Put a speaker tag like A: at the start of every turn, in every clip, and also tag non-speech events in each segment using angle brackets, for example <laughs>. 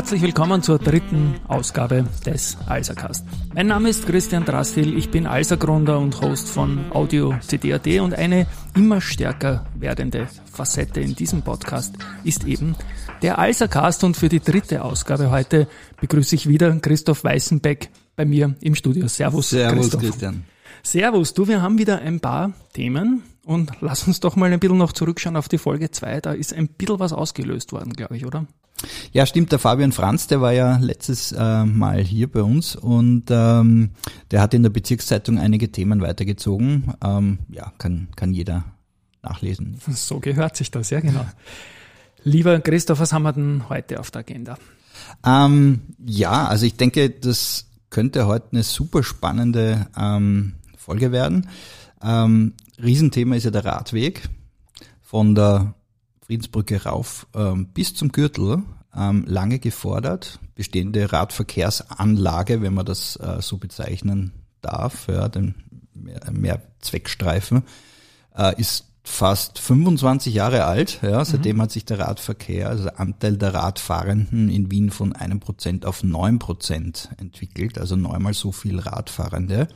A: herzlich willkommen zur dritten Ausgabe des Alsercast. Mein Name ist Christian Drastil, ich bin Alsergründer und Host von Audio CD.at und eine immer stärker werdende Facette in diesem Podcast ist eben der Alsercast und für die dritte Ausgabe heute begrüße ich wieder Christoph Weißenbeck bei mir im Studio. Servus,
B: Servus
A: Christoph.
B: Christian.
A: Servus, du, wir haben wieder ein paar Themen und lass uns doch mal ein bisschen noch zurückschauen auf die Folge 2. Da ist ein bisschen was ausgelöst worden, glaube ich, oder?
B: Ja, stimmt, der Fabian Franz, der war ja letztes äh, Mal hier bei uns und ähm, der hat in der Bezirkszeitung einige Themen weitergezogen. Ähm, ja, kann, kann jeder nachlesen.
A: So gehört sich das, ja genau. Lieber Christoph, was haben wir denn heute auf der Agenda?
B: Ähm, ja, also ich denke, das könnte heute eine super spannende ähm, Folge werden. Ähm, Riesenthema ist ja der Radweg von der Friedensbrücke rauf ähm, bis zum Gürtel. Ähm, lange gefordert, bestehende Radverkehrsanlage, wenn man das äh, so bezeichnen darf, ja, den Mehrzweckstreifen, äh, ist fast 25 Jahre alt. Ja, seitdem mhm. hat sich der Radverkehr, also der Anteil der Radfahrenden in Wien von einem Prozent auf neun Prozent entwickelt, also neunmal so viel Radfahrende.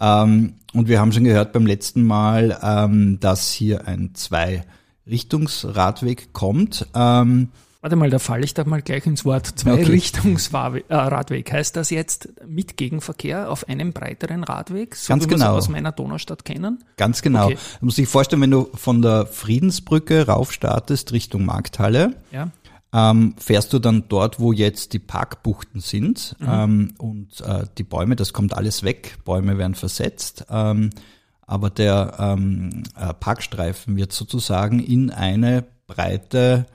B: Ähm, und wir haben schon gehört beim letzten Mal, ähm, dass hier ein Zwei-Richtungsradweg kommt. Ähm,
A: Warte mal, da falle ich da mal gleich ins Wort. Zwei-Richtungsradweg. Äh, heißt das jetzt mit Gegenverkehr auf einem breiteren Radweg,
B: so Ganz wie genau. wir
A: aus meiner Donaustadt kennen?
B: Ganz genau. Okay. Du musst dich vorstellen, wenn du von der Friedensbrücke raufstartest Richtung Markthalle,
A: ja.
B: Ähm, fährst du dann dort, wo jetzt die Parkbuchten sind mhm. ähm, und äh, die Bäume, das kommt alles weg, Bäume werden versetzt. Ähm, aber der ähm, äh, Parkstreifen wird sozusagen in eine breite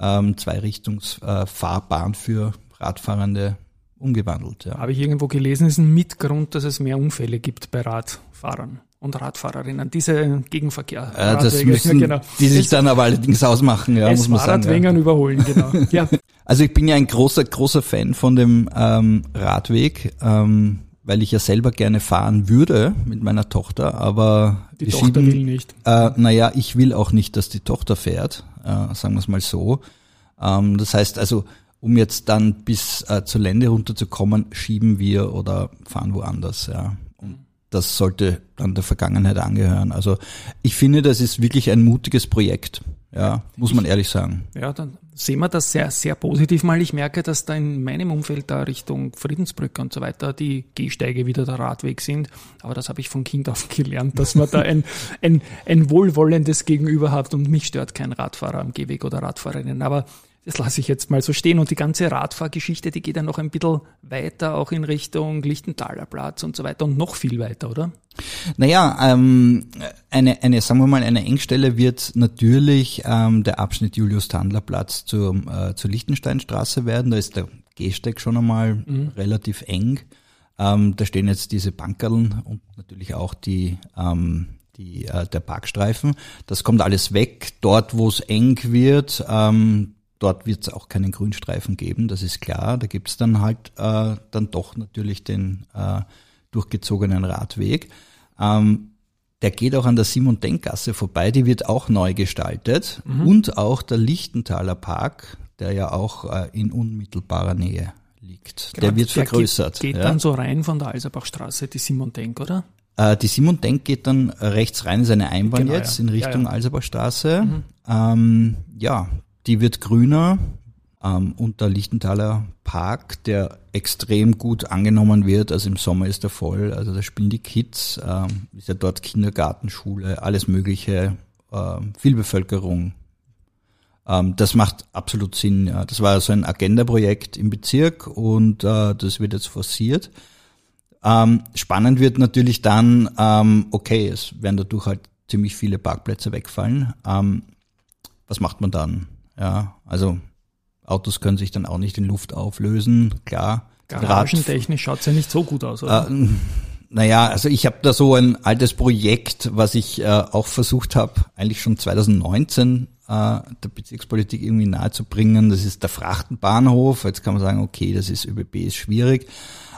B: ähm, Zweirichtungsfahrbahn äh, für Radfahrende umgewandelt. Ja.
A: Habe ich irgendwo gelesen, ist ein Mitgrund, dass es mehr Unfälle gibt bei Radfahrern und Radfahrerinnen. Diese Gegenverkehr.
B: Äh, das müssen <laughs> genau. die sich dann aber allerdings ausmachen, ja, muss man sagen.
A: Ja. überholen, genau. <laughs>
B: ja. Also ich bin ja ein großer, großer Fan von dem ähm, Radweg. Ähm, weil ich ja selber gerne fahren würde mit meiner Tochter, aber
A: die Tochter schieben, will nicht.
B: Äh, naja, ich will auch nicht, dass die Tochter fährt, äh, sagen wir es mal so. Ähm, das heißt also, um jetzt dann bis äh, zur Lände runterzukommen, schieben wir oder fahren woanders, ja. Das sollte dann der Vergangenheit angehören. Also ich finde, das ist wirklich ein mutiges Projekt. Ja, muss man ehrlich sagen.
A: Ja, dann sehen wir das sehr, sehr positiv mal. Ich merke, dass da in meinem Umfeld da Richtung Friedensbrücke und so weiter die Gehsteige wieder der Radweg sind. Aber das habe ich von Kind auf <laughs> gelernt, dass man da ein, ein, ein wohlwollendes Gegenüber hat und mich stört kein Radfahrer am Gehweg oder Radfahrerinnen. Aber das lasse ich jetzt mal so stehen. Und die ganze Radfahrgeschichte, die geht ja noch ein bisschen weiter, auch in Richtung Lichtenthaler Platz und so weiter und noch viel weiter, oder?
B: Naja, ähm, eine, eine, sagen wir mal, eine Engstelle wird natürlich ähm, der Abschnitt Julius-Tandler-Platz zur, äh, zur Lichtensteinstraße werden. Da ist der Gehsteig schon einmal mhm. relativ eng. Ähm, da stehen jetzt diese Bankerln und natürlich auch die, ähm, die, äh, der Parkstreifen. Das kommt alles weg. Dort, wo es eng wird, ähm, Dort wird es auch keinen Grünstreifen geben, das ist klar. Da gibt es dann halt äh, dann doch natürlich den äh, durchgezogenen Radweg. Ähm, der geht auch an der Simon Denkgasse vorbei, die wird auch neu gestaltet. Mhm. Und auch der Lichtenthaler Park, der ja auch äh, in unmittelbarer Nähe liegt. Gerade der wird vergrößert.
A: Der geht, geht ja. dann so rein von der Alserbachstraße, die Simon Denk, oder?
B: Äh, die Simon Denk geht dann rechts rein, ist eine Einbahn genau, jetzt ja. in Richtung ja. Alserbachstraße. Mhm. Ähm, ja, die wird grüner ähm, und der Lichtenthaler Park, der extrem gut angenommen wird. Also im Sommer ist er voll. Also da spielen die Kids, ähm, ist ja dort Kindergarten, Schule, alles Mögliche, äh, viel Bevölkerung. Ähm, das macht absolut Sinn. Ja. Das war so ein Agenda-Projekt im Bezirk und äh, das wird jetzt forciert. Ähm, spannend wird natürlich dann, ähm, okay, es werden dadurch halt ziemlich viele Parkplätze wegfallen. Ähm, was macht man dann? Ja, also Autos können sich dann auch nicht in Luft auflösen, klar.
A: Garagentechnisch schaut's ja nicht so gut aus, oder? Äh,
B: naja, also ich habe da so ein altes Projekt, was ich äh, auch versucht habe, eigentlich schon 2019 äh, der Bezirkspolitik irgendwie nahezubringen. Das ist der Frachtenbahnhof. Jetzt kann man sagen, okay, das ist ÖBB, ist schwierig.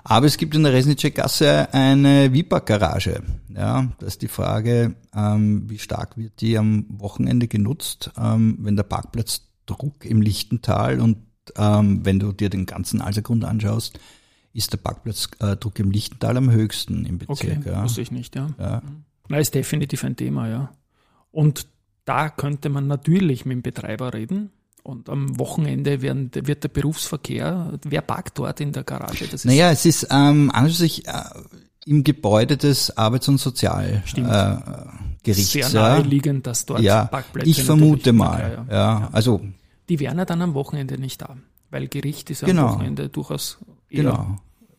B: Aber es gibt in der Resnitsche Gasse eine Wipak-Garage. Ja, da ist die Frage, ähm, wie stark wird die am Wochenende genutzt, ähm, wenn der Parkplatzdruck im Lichtental und ähm, wenn du dir den ganzen Alsergrund anschaust, ist der Parkplatzdruck im Lichtental am höchsten im Bezirk.
A: Okay, ja. wusste ich nicht, ja. ja. Na, ist definitiv ein Thema, ja. Und da könnte man natürlich mit dem Betreiber reden. Und am Wochenende werden, wird der Berufsverkehr, wer parkt dort in der Garage?
B: Das ist naja, es ist ähm, an sich äh, im Gebäude des Arbeits- und Sozialgerichts. Äh,
A: Sehr naheliegend, dass dort
B: ja, Parkplätze Ich vermute mal, ja, ja, Also
A: die wären ja dann am Wochenende nicht da, weil Gericht ist genau, am Wochenende durchaus
B: eher genau.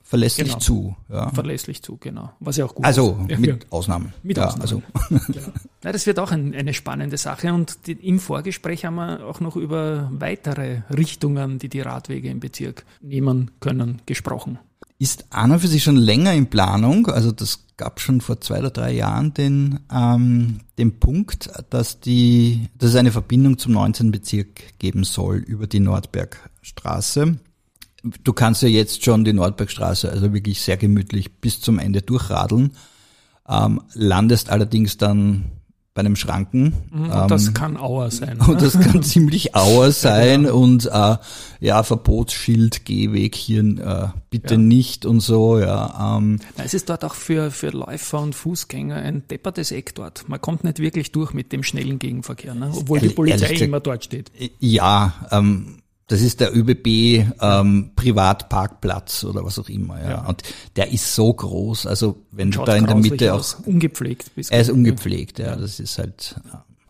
B: Verlässlich genau. zu.
A: Ja. Verlässlich zu, genau. Was ja auch gut
B: also, ist. Also mit Ausnahmen.
A: Mit ja, Ausnahmen. Also. <laughs> genau. Na, das wird auch ein, eine spannende Sache und die, im Vorgespräch haben wir auch noch über weitere Richtungen, die die Radwege im Bezirk nehmen können, gesprochen
B: ist an und für sich schon länger in Planung. Also das gab schon vor zwei oder drei Jahren den, ähm, den Punkt, dass, die, dass es eine Verbindung zum 19. Bezirk geben soll über die Nordbergstraße. Du kannst ja jetzt schon die Nordbergstraße also wirklich sehr gemütlich bis zum Ende durchradeln, ähm, landest allerdings dann bei einem Schranken.
A: Mhm, und ähm, das kann Auer sein.
B: Und das kann <laughs> ziemlich Auer sein ja, genau. und äh, ja, Verbotsschild, Gehweg hier äh, bitte ja. nicht und so, ja. Ähm.
A: Na, es ist dort auch für, für Läufer und Fußgänger ein deppertes Eck dort. Man kommt nicht wirklich durch mit dem schnellen Gegenverkehr, ne? obwohl die Polizei immer dort steht.
B: Ja, ähm, das ist der ÖBB ähm, Privatparkplatz oder was auch immer. Ja. ja. Und der ist so groß. Also wenn du da in der Mitte
A: aus. auch ungepflegt
B: bist. Er ist ungepflegt, ja. ja. Das ist halt.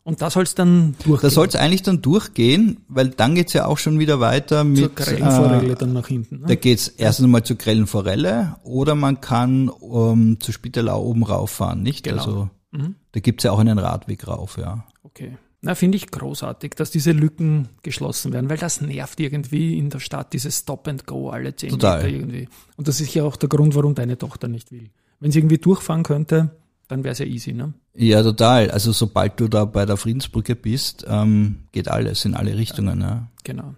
A: Und da soll es dann
B: durchgehen. Da soll es eigentlich dann durchgehen, weil dann geht's ja auch schon wieder weiter mit. Zur
A: Grellenforelle äh, dann nach hinten.
B: Ne? Da geht's erst einmal zur Grellenforelle oder man kann um, zu Spitalau oben rauffahren, nicht? Genau. Also mhm. da gibt's ja auch einen Radweg rauf, ja.
A: Okay. Na, finde ich großartig, dass diese Lücken geschlossen werden, weil das nervt irgendwie in der Stadt, dieses Stop and Go alle zehn Total. Meter irgendwie. Und das ist ja auch der Grund, warum deine Tochter nicht will. Wenn sie irgendwie durchfahren könnte, dann wäre es ja easy, ne?
B: Ja, total. Also sobald du da bei der Friedensbrücke bist, ähm, geht alles in alle Richtungen. Ja, ja.
A: Genau.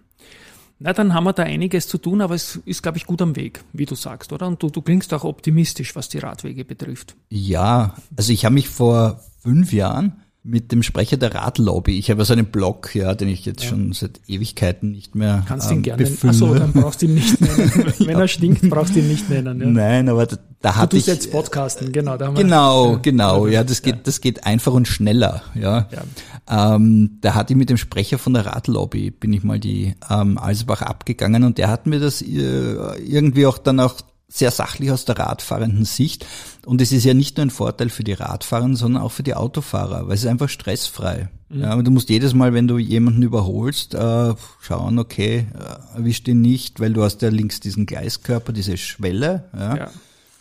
A: Na, dann haben wir da einiges zu tun, aber es ist, glaube ich, gut am Weg, wie du sagst, oder? Und du, du klingst auch optimistisch, was die Radwege betrifft.
B: Ja, also ich habe mich vor fünf Jahren mit dem Sprecher der Radlobby. Ich habe so einen Blog, ja, den ich jetzt ja. schon seit Ewigkeiten nicht mehr
A: Kannst ähm, ihn gerne Achso, dann brauchst du ihn nicht nennen. <laughs> Wenn ja. er stinkt, brauchst du ihn nicht nennen. Ja.
B: Nein, aber da, da hatte ich...
A: Du jetzt Podcasten, genau.
B: Da haben genau, wir, genau, ja, das geht, das geht einfach und schneller, ja. ja. Ähm, da hatte ich mit dem Sprecher von der Radlobby, bin ich mal die ähm, Alsbach abgegangen und der hat mir das äh, irgendwie auch dann auch sehr sachlich aus der radfahrenden Sicht. Und es ist ja nicht nur ein Vorteil für die Radfahrer, sondern auch für die Autofahrer, weil es ist einfach stressfrei. Mhm. Ja, du musst jedes Mal, wenn du jemanden überholst, äh, schauen, okay, äh, erwischt ihn nicht, weil du hast ja links diesen Gleiskörper, diese Schwelle. Ja. ja.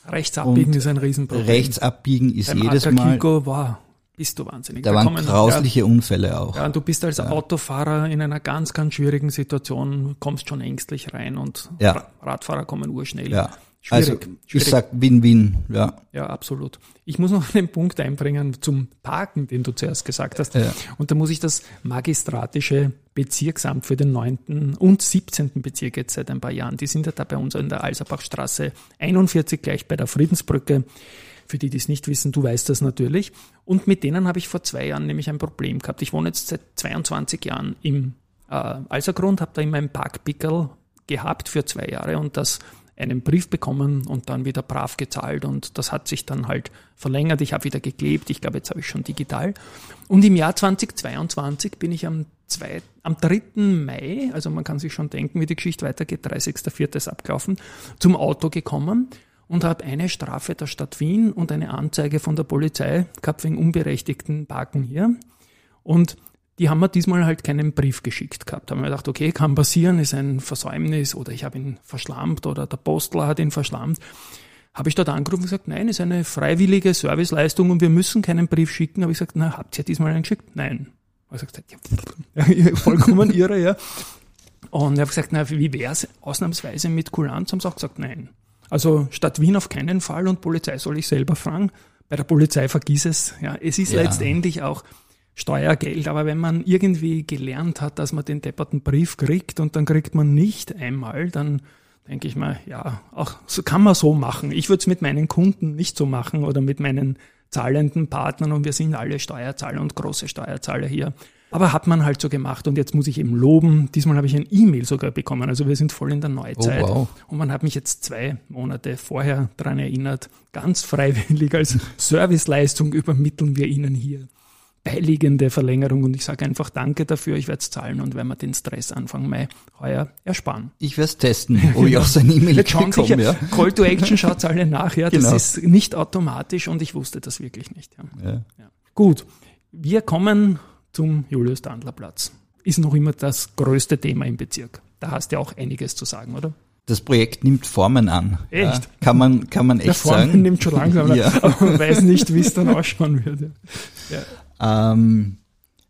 A: Rechts abbiegen ist ein Riesenproblem.
B: Rechts abbiegen ist Beim jedes Mal.
A: Wow, bist du wahnsinnig.
B: Da, da waren kommen, grausliche Unfälle auch.
A: Ja, du bist als ja. Autofahrer in einer ganz, ganz schwierigen Situation, kommst schon ängstlich rein und ja. Radfahrer kommen urschnell.
B: Ja. Schwierig, also ich sag Win-Win, ja.
A: Ja, absolut. Ich muss noch <laughs> einen Punkt einbringen zum Parken, den du zuerst gesagt hast. Ja. Und da muss ich das magistratische Bezirksamt für den 9. und 17. Bezirk jetzt seit ein paar Jahren, die sind ja da bei uns in der Alserbachstraße 41 gleich bei der Friedensbrücke. Für die, die es nicht wissen, du weißt das natürlich. Und mit denen habe ich vor zwei Jahren nämlich ein Problem gehabt. Ich wohne jetzt seit 22 Jahren im äh, Alsergrund, habe da immer einen Parkpickel gehabt für zwei Jahre und das einen Brief bekommen und dann wieder brav gezahlt und das hat sich dann halt verlängert. Ich habe wieder geklebt, ich glaube, jetzt habe ich schon digital. Und im Jahr 2022 bin ich am, zwei, am 3. Mai, also man kann sich schon denken, wie die Geschichte weitergeht, 30.04. ist abgelaufen, zum Auto gekommen und habe eine Strafe der Stadt Wien und eine Anzeige von der Polizei gehabt wegen unberechtigten Parken hier. Und die haben mir diesmal halt keinen Brief geschickt gehabt. Da haben wir gedacht, okay, kann passieren, ist ein Versäumnis oder ich habe ihn verschlammt oder der Postler hat ihn verschlammt. Habe ich dort angerufen und gesagt, nein, ist eine freiwillige Serviceleistung und wir müssen keinen Brief schicken. Habe ich gesagt, na, habt ihr diesmal einen geschickt? Nein. Ich gesagt, ja, <laughs> vollkommen irre, ja. Und ich habe gesagt, na, wie wär's ausnahmsweise mit Kulanz? Haben sie auch gesagt, nein. Also Stadt Wien auf keinen Fall und Polizei soll ich selber fragen. Bei der Polizei vergiss es. Ja, es ist ja. letztendlich auch Steuergeld, aber wenn man irgendwie gelernt hat, dass man den depperten Brief kriegt und dann kriegt man nicht einmal, dann denke ich mal, ja, auch so kann man so machen. Ich würde es mit meinen Kunden nicht so machen oder mit meinen zahlenden Partnern und wir sind alle Steuerzahler und große Steuerzahler hier. Aber hat man halt so gemacht und jetzt muss ich eben loben. Diesmal habe ich ein E-Mail sogar bekommen. Also wir sind voll in der Neuzeit. Oh, wow. Und man hat mich jetzt zwei Monate vorher daran erinnert, ganz freiwillig als <laughs> Serviceleistung übermitteln wir Ihnen hier beiliegende Verlängerung und ich sage einfach Danke dafür, ich werde es zahlen und werden wir den Stress Anfang Mai heuer ersparen.
B: Ich werde es testen, <laughs> ob ich auch so E-Mail bekomme. Ja.
A: Call to Action schaut alle nach, ja, das genau. ist nicht automatisch und ich wusste das wirklich nicht. Ja. Ja. ja. Gut, wir kommen zum Julius-Dandler-Platz. Ist noch immer das größte Thema im Bezirk. Da hast du ja auch einiges zu sagen, oder?
B: Das Projekt nimmt Formen an.
A: Echt? Ja,
B: kann man, kann man echt Der Formen sagen.
A: nimmt schon langsam, <laughs> ja. aber man weiß nicht, wie es dann ausschauen wird.
B: Ja. Ähm,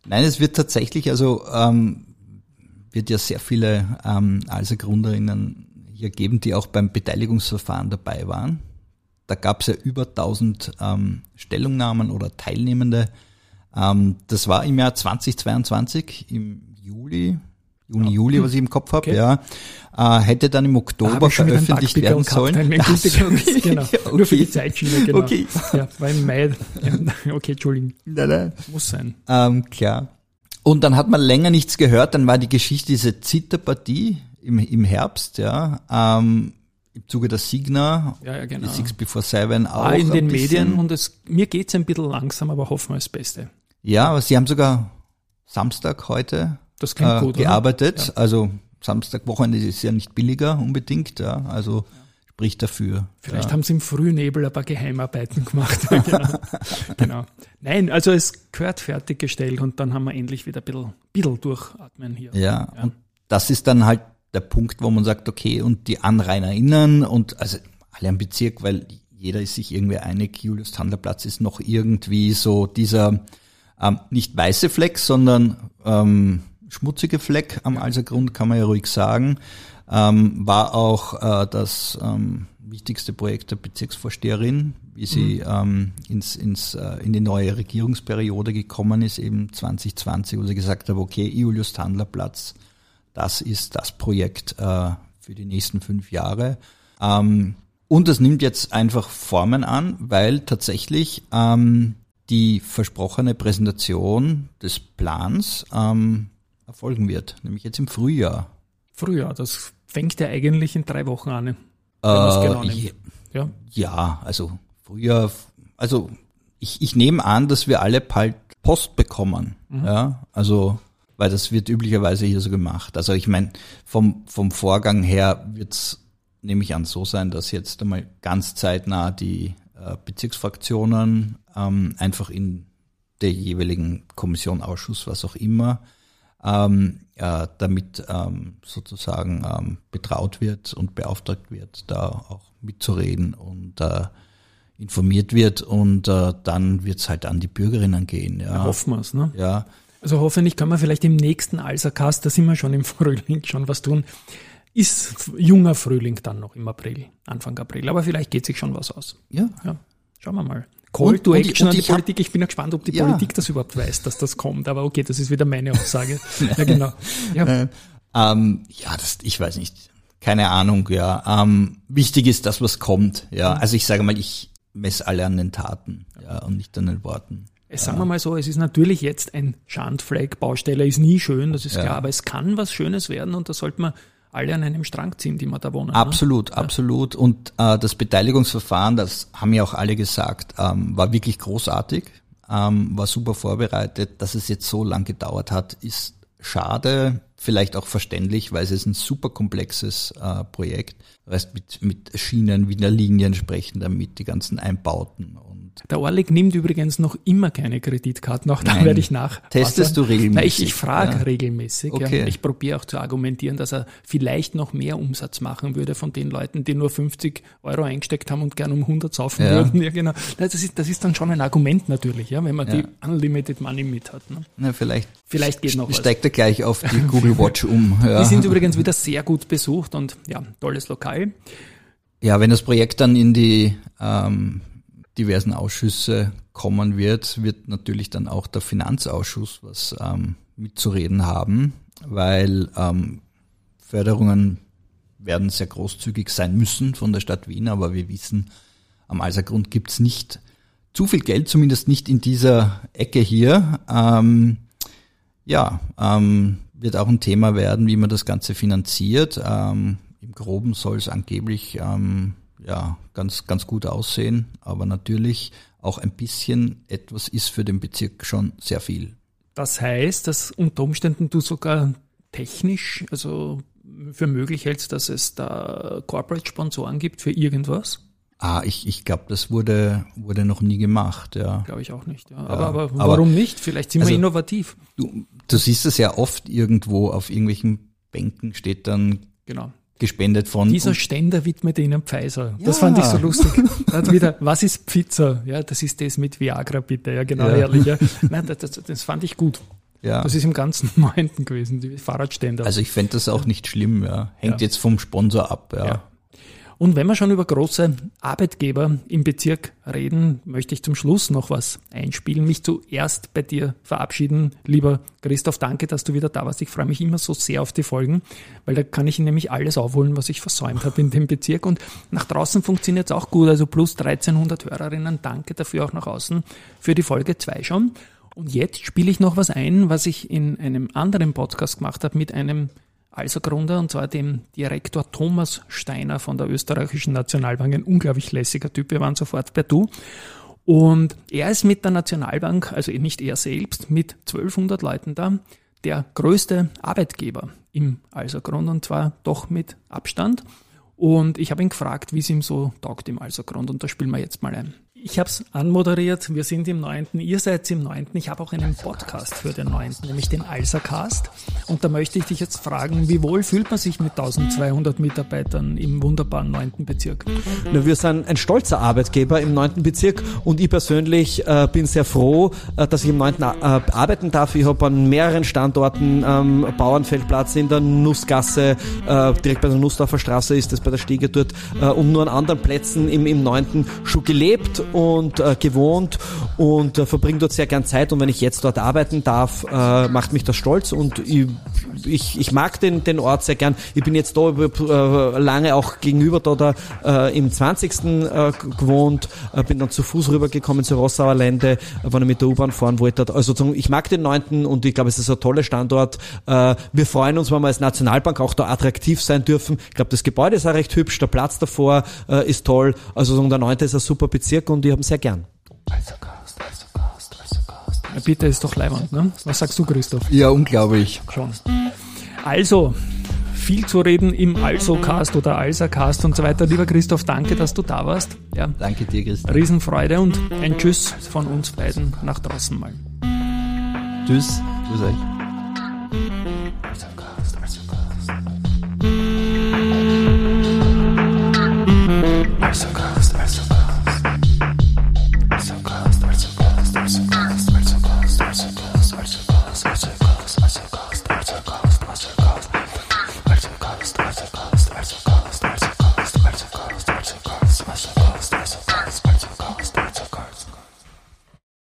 B: nein, es wird tatsächlich, also ähm, wird ja sehr viele ähm, Alser-Gründerinnen hier geben, die auch beim Beteiligungsverfahren dabei waren. Da gab es ja über 1000 ähm, Stellungnahmen oder Teilnehmende. Ähm, das war im Jahr 2022, im Juli, Juni, ja. Juli, was ich im Kopf habe, okay. ja, äh, hätte dann im Oktober veröffentlicht werden sollen.
A: Gehabt, <laughs> so, okay. genau. <laughs> okay. Nur für die Zeitschiene, genau. Okay. Ja, war im Mai. Ja, okay, Entschuldigung. Nein, nein. Muss sein.
B: Ähm, klar. Und dann hat man länger nichts gehört, dann war die Geschichte diese Zitterpartie im, im Herbst, ja, ähm, im Zuge der Signa,
A: ja, ja, genau.
B: die Six Before Seven
A: auch. War in den Medien und es, mir geht's ein bisschen langsam, aber hoffen wir das Beste.
B: Ja, aber Sie haben sogar Samstag heute
A: das klingt äh, gut,
B: gearbeitet. Ja. Also Samstag, Wochenende ist ja nicht billiger unbedingt, ja. Also spricht dafür.
A: Vielleicht ja. haben sie im Frühnebel ein paar Geheimarbeiten gemacht. <laughs> genau. genau. Nein, also es gehört fertiggestellt und dann haben wir endlich wieder ein bisschen, bisschen durchatmen hier.
B: Ja, ja, und das ist dann halt der Punkt, wo man sagt, okay, und die AnrainerInnen und also alle am Bezirk, weil jeder ist sich irgendwie einig, Julius Tandlerplatz ist noch irgendwie so dieser ähm, nicht weiße Fleck, sondern ähm, schmutzige Fleck am Alsergrund, kann man ja ruhig sagen. Ähm, war auch äh, das ähm, wichtigste Projekt der Bezirksvorsteherin, wie sie mhm. ähm, ins, ins, äh, in die neue Regierungsperiode gekommen ist, eben 2020, wo sie gesagt hat, okay, Julius Tandler Platz, das ist das Projekt äh, für die nächsten fünf Jahre. Ähm, und es nimmt jetzt einfach Formen an, weil tatsächlich ähm, die versprochene Präsentation des Plans ähm, erfolgen wird, nämlich jetzt im Frühjahr.
A: Frühjahr, das fängt ja eigentlich in drei Wochen an.
B: Äh, genau ja. ja, also Frühjahr, also ich, ich nehme an, dass wir alle bald Post bekommen. Mhm. Ja, also weil das wird üblicherweise hier so gemacht. Also ich meine, vom, vom Vorgang her wird's nehme ich an, so sein, dass jetzt einmal ganz zeitnah die äh, Bezirksfraktionen ähm, einfach in der jeweiligen Kommission, Ausschuss, was auch immer, ähm, äh, damit ähm, sozusagen ähm, betraut wird und beauftragt wird, da auch mitzureden und äh, informiert wird und äh, dann wird es halt an die Bürgerinnen gehen. Ja.
A: ja hoffen wir es, ne?
B: Ja.
A: Also hoffentlich können wir vielleicht im nächsten Alsercast, da sind wir schon im <laughs> Frühling, schon was tun. Ist junger Frühling dann noch im April, Anfang April, aber vielleicht geht sich schon was aus.
B: Ja.
A: ja. Schauen wir mal. Call und, to Action und, und an die Politik. Ich bin ja gespannt, ob die ja. Politik das überhaupt weiß, dass das kommt. Aber okay, das ist wieder meine Aussage. <laughs> ja, genau.
B: Ja, äh, ähm, ja das, ich weiß nicht. Keine Ahnung, ja. Ähm, wichtig ist das, was kommt. Ja, mhm. also ich sage mal, ich messe alle an den Taten, ja, und nicht an den Worten.
A: Es sagen wir mal so, es ist natürlich jetzt ein Schandfleck. Baustelle ist nie schön, das ist ja. klar, aber es kann was Schönes werden und da sollte man alle an einem Strang ziehen, die wir da wohnen. Ne?
B: Absolut, ne? absolut. Und äh, das Beteiligungsverfahren, das haben ja auch alle gesagt, ähm, war wirklich großartig, ähm, war super vorbereitet. Dass es jetzt so lang gedauert hat, ist schade, vielleicht auch verständlich, weil es ist ein super komplexes äh, Projekt. Weißt, mit, mit Schienen, Wiener Linien sprechen damit, die ganzen Einbauten
A: der Orlik nimmt übrigens noch immer keine Kreditkarten, auch da werde ich nach.
B: Testest du regelmäßig? Nein,
A: ich, ich frage ja. regelmäßig. Okay. Ja. Ich probiere auch zu argumentieren, dass er vielleicht noch mehr Umsatz machen würde von den Leuten, die nur 50 Euro eingesteckt haben und gern um 100 saufen ja. würden. Ja, genau. Das ist, das ist dann schon ein Argument natürlich, ja, wenn man die Unlimited Money mit hat. Ne?
B: Na, vielleicht,
A: vielleicht geht noch was.
B: Steigt er gleich auf die Google Watch um. <laughs>
A: Die sind übrigens wieder sehr gut besucht und ja, tolles Lokal.
B: Ja, wenn das Projekt dann in die ähm, diversen Ausschüsse kommen wird, wird natürlich dann auch der Finanzausschuss was ähm, mitzureden haben, weil ähm, Förderungen werden sehr großzügig sein müssen von der Stadt Wien, aber wir wissen, am Alsergrund gibt's nicht zu viel Geld, zumindest nicht in dieser Ecke hier. Ähm, ja, ähm, wird auch ein Thema werden, wie man das Ganze finanziert. Ähm, Im Groben soll es angeblich ähm, ja ganz ganz gut aussehen, aber natürlich auch ein bisschen etwas ist für den Bezirk schon sehr viel.
A: Das heißt, dass unter Umständen du sogar technisch, also für möglich hältst, dass es da Corporate-Sponsoren gibt für irgendwas?
B: Ah, ich, ich glaube, das wurde, wurde noch nie gemacht, ja.
A: Glaube ich auch nicht, ja. ja aber, aber warum aber, nicht? Vielleicht sind also, wir innovativ.
B: Du, du siehst es ja oft irgendwo auf irgendwelchen Bänken steht dann
A: genau.
B: Gespendet von.
A: Dieser Ständer widmet ihnen Pfizer. Ja. Das fand ich so lustig. Hat wieder, <laughs> was ist Pizza? Ja, das ist das mit Viagra bitte. Ja, genau, ja. ehrlich. Ja. Nein, das, das, das fand ich gut. Ja. Das ist im ganzen <laughs> Neunten gewesen, die Fahrradständer.
B: Also ich fände das auch nicht schlimm, ja. Hängt ja. jetzt vom Sponsor ab, ja. ja.
A: Und wenn wir schon über große Arbeitgeber im Bezirk reden, möchte ich zum Schluss noch was einspielen. Mich zuerst bei dir verabschieden. Lieber Christoph, danke, dass du wieder da warst. Ich freue mich immer so sehr auf die Folgen, weil da kann ich nämlich alles aufholen, was ich versäumt habe in dem Bezirk. Und nach draußen funktioniert es auch gut. Also plus 1300 Hörerinnen. Danke dafür auch nach außen für die Folge 2 schon. Und jetzt spiele ich noch was ein, was ich in einem anderen Podcast gemacht habe mit einem Alsergründer, und zwar dem Direktor Thomas Steiner von der österreichischen Nationalbank, ein unglaublich lässiger Typ, wir waren sofort per Du. Und er ist mit der Nationalbank, also nicht er selbst, mit 1200 Leuten da, der größte Arbeitgeber im Alsergrund und zwar doch mit Abstand. Und ich habe ihn gefragt, wie es ihm so taugt im Alsergrund und da spielen wir jetzt mal ein. Ich habe es anmoderiert, wir sind im neunten, ihr seid im neunten. Ich habe auch einen Podcast für den neunten, nämlich den Alsercast. Und da möchte ich dich jetzt fragen, wie wohl fühlt man sich mit 1200 Mitarbeitern im wunderbaren neunten Bezirk?
C: Na, wir sind ein stolzer Arbeitgeber im neunten Bezirk und ich persönlich äh, bin sehr froh, äh, dass ich im neunten äh, arbeiten darf. Ich habe an mehreren Standorten ähm, Bauernfeldplatz in der Nussgasse, äh, direkt bei der Nussdorfer Straße ist das bei der Stiege dort äh, und nur an anderen Plätzen im, im neunten schon gelebt und äh, gewohnt und äh, verbringe dort sehr gern Zeit und wenn ich jetzt dort arbeiten darf, äh, macht mich das stolz und ich, ich, ich mag den, den Ort sehr gern. Ich bin jetzt da äh, lange auch gegenüber da, da äh, im 20. Äh, gewohnt, äh, bin dann zu Fuß rübergekommen zur Rossauer Lände, äh, wenn ich mit der U-Bahn fahren wollte. Also ich mag den 9. und ich glaube, es ist ein toller Standort. Äh, wir freuen uns, wenn wir als Nationalbank auch da attraktiv sein dürfen. Ich glaube, das Gebäude ist auch recht hübsch, der Platz davor äh, ist toll. Also der 9. ist ein super Bezirk und und ich habe sehr gern. Also Gast, also
A: Gast, also Gast. Ja, bitte ist doch leibend, ne? Was sagst du, Christoph?
B: Ja, unglaublich.
A: Schon. Also, viel zu reden im Also-Cast oder Alsa-Cast und so weiter. Lieber Christoph, danke, dass du da warst.
B: Ja. Danke dir, Christoph.
A: Riesenfreude und ein Tschüss von uns beiden nach draußen mal.
B: Tschüss. Tschüss euch.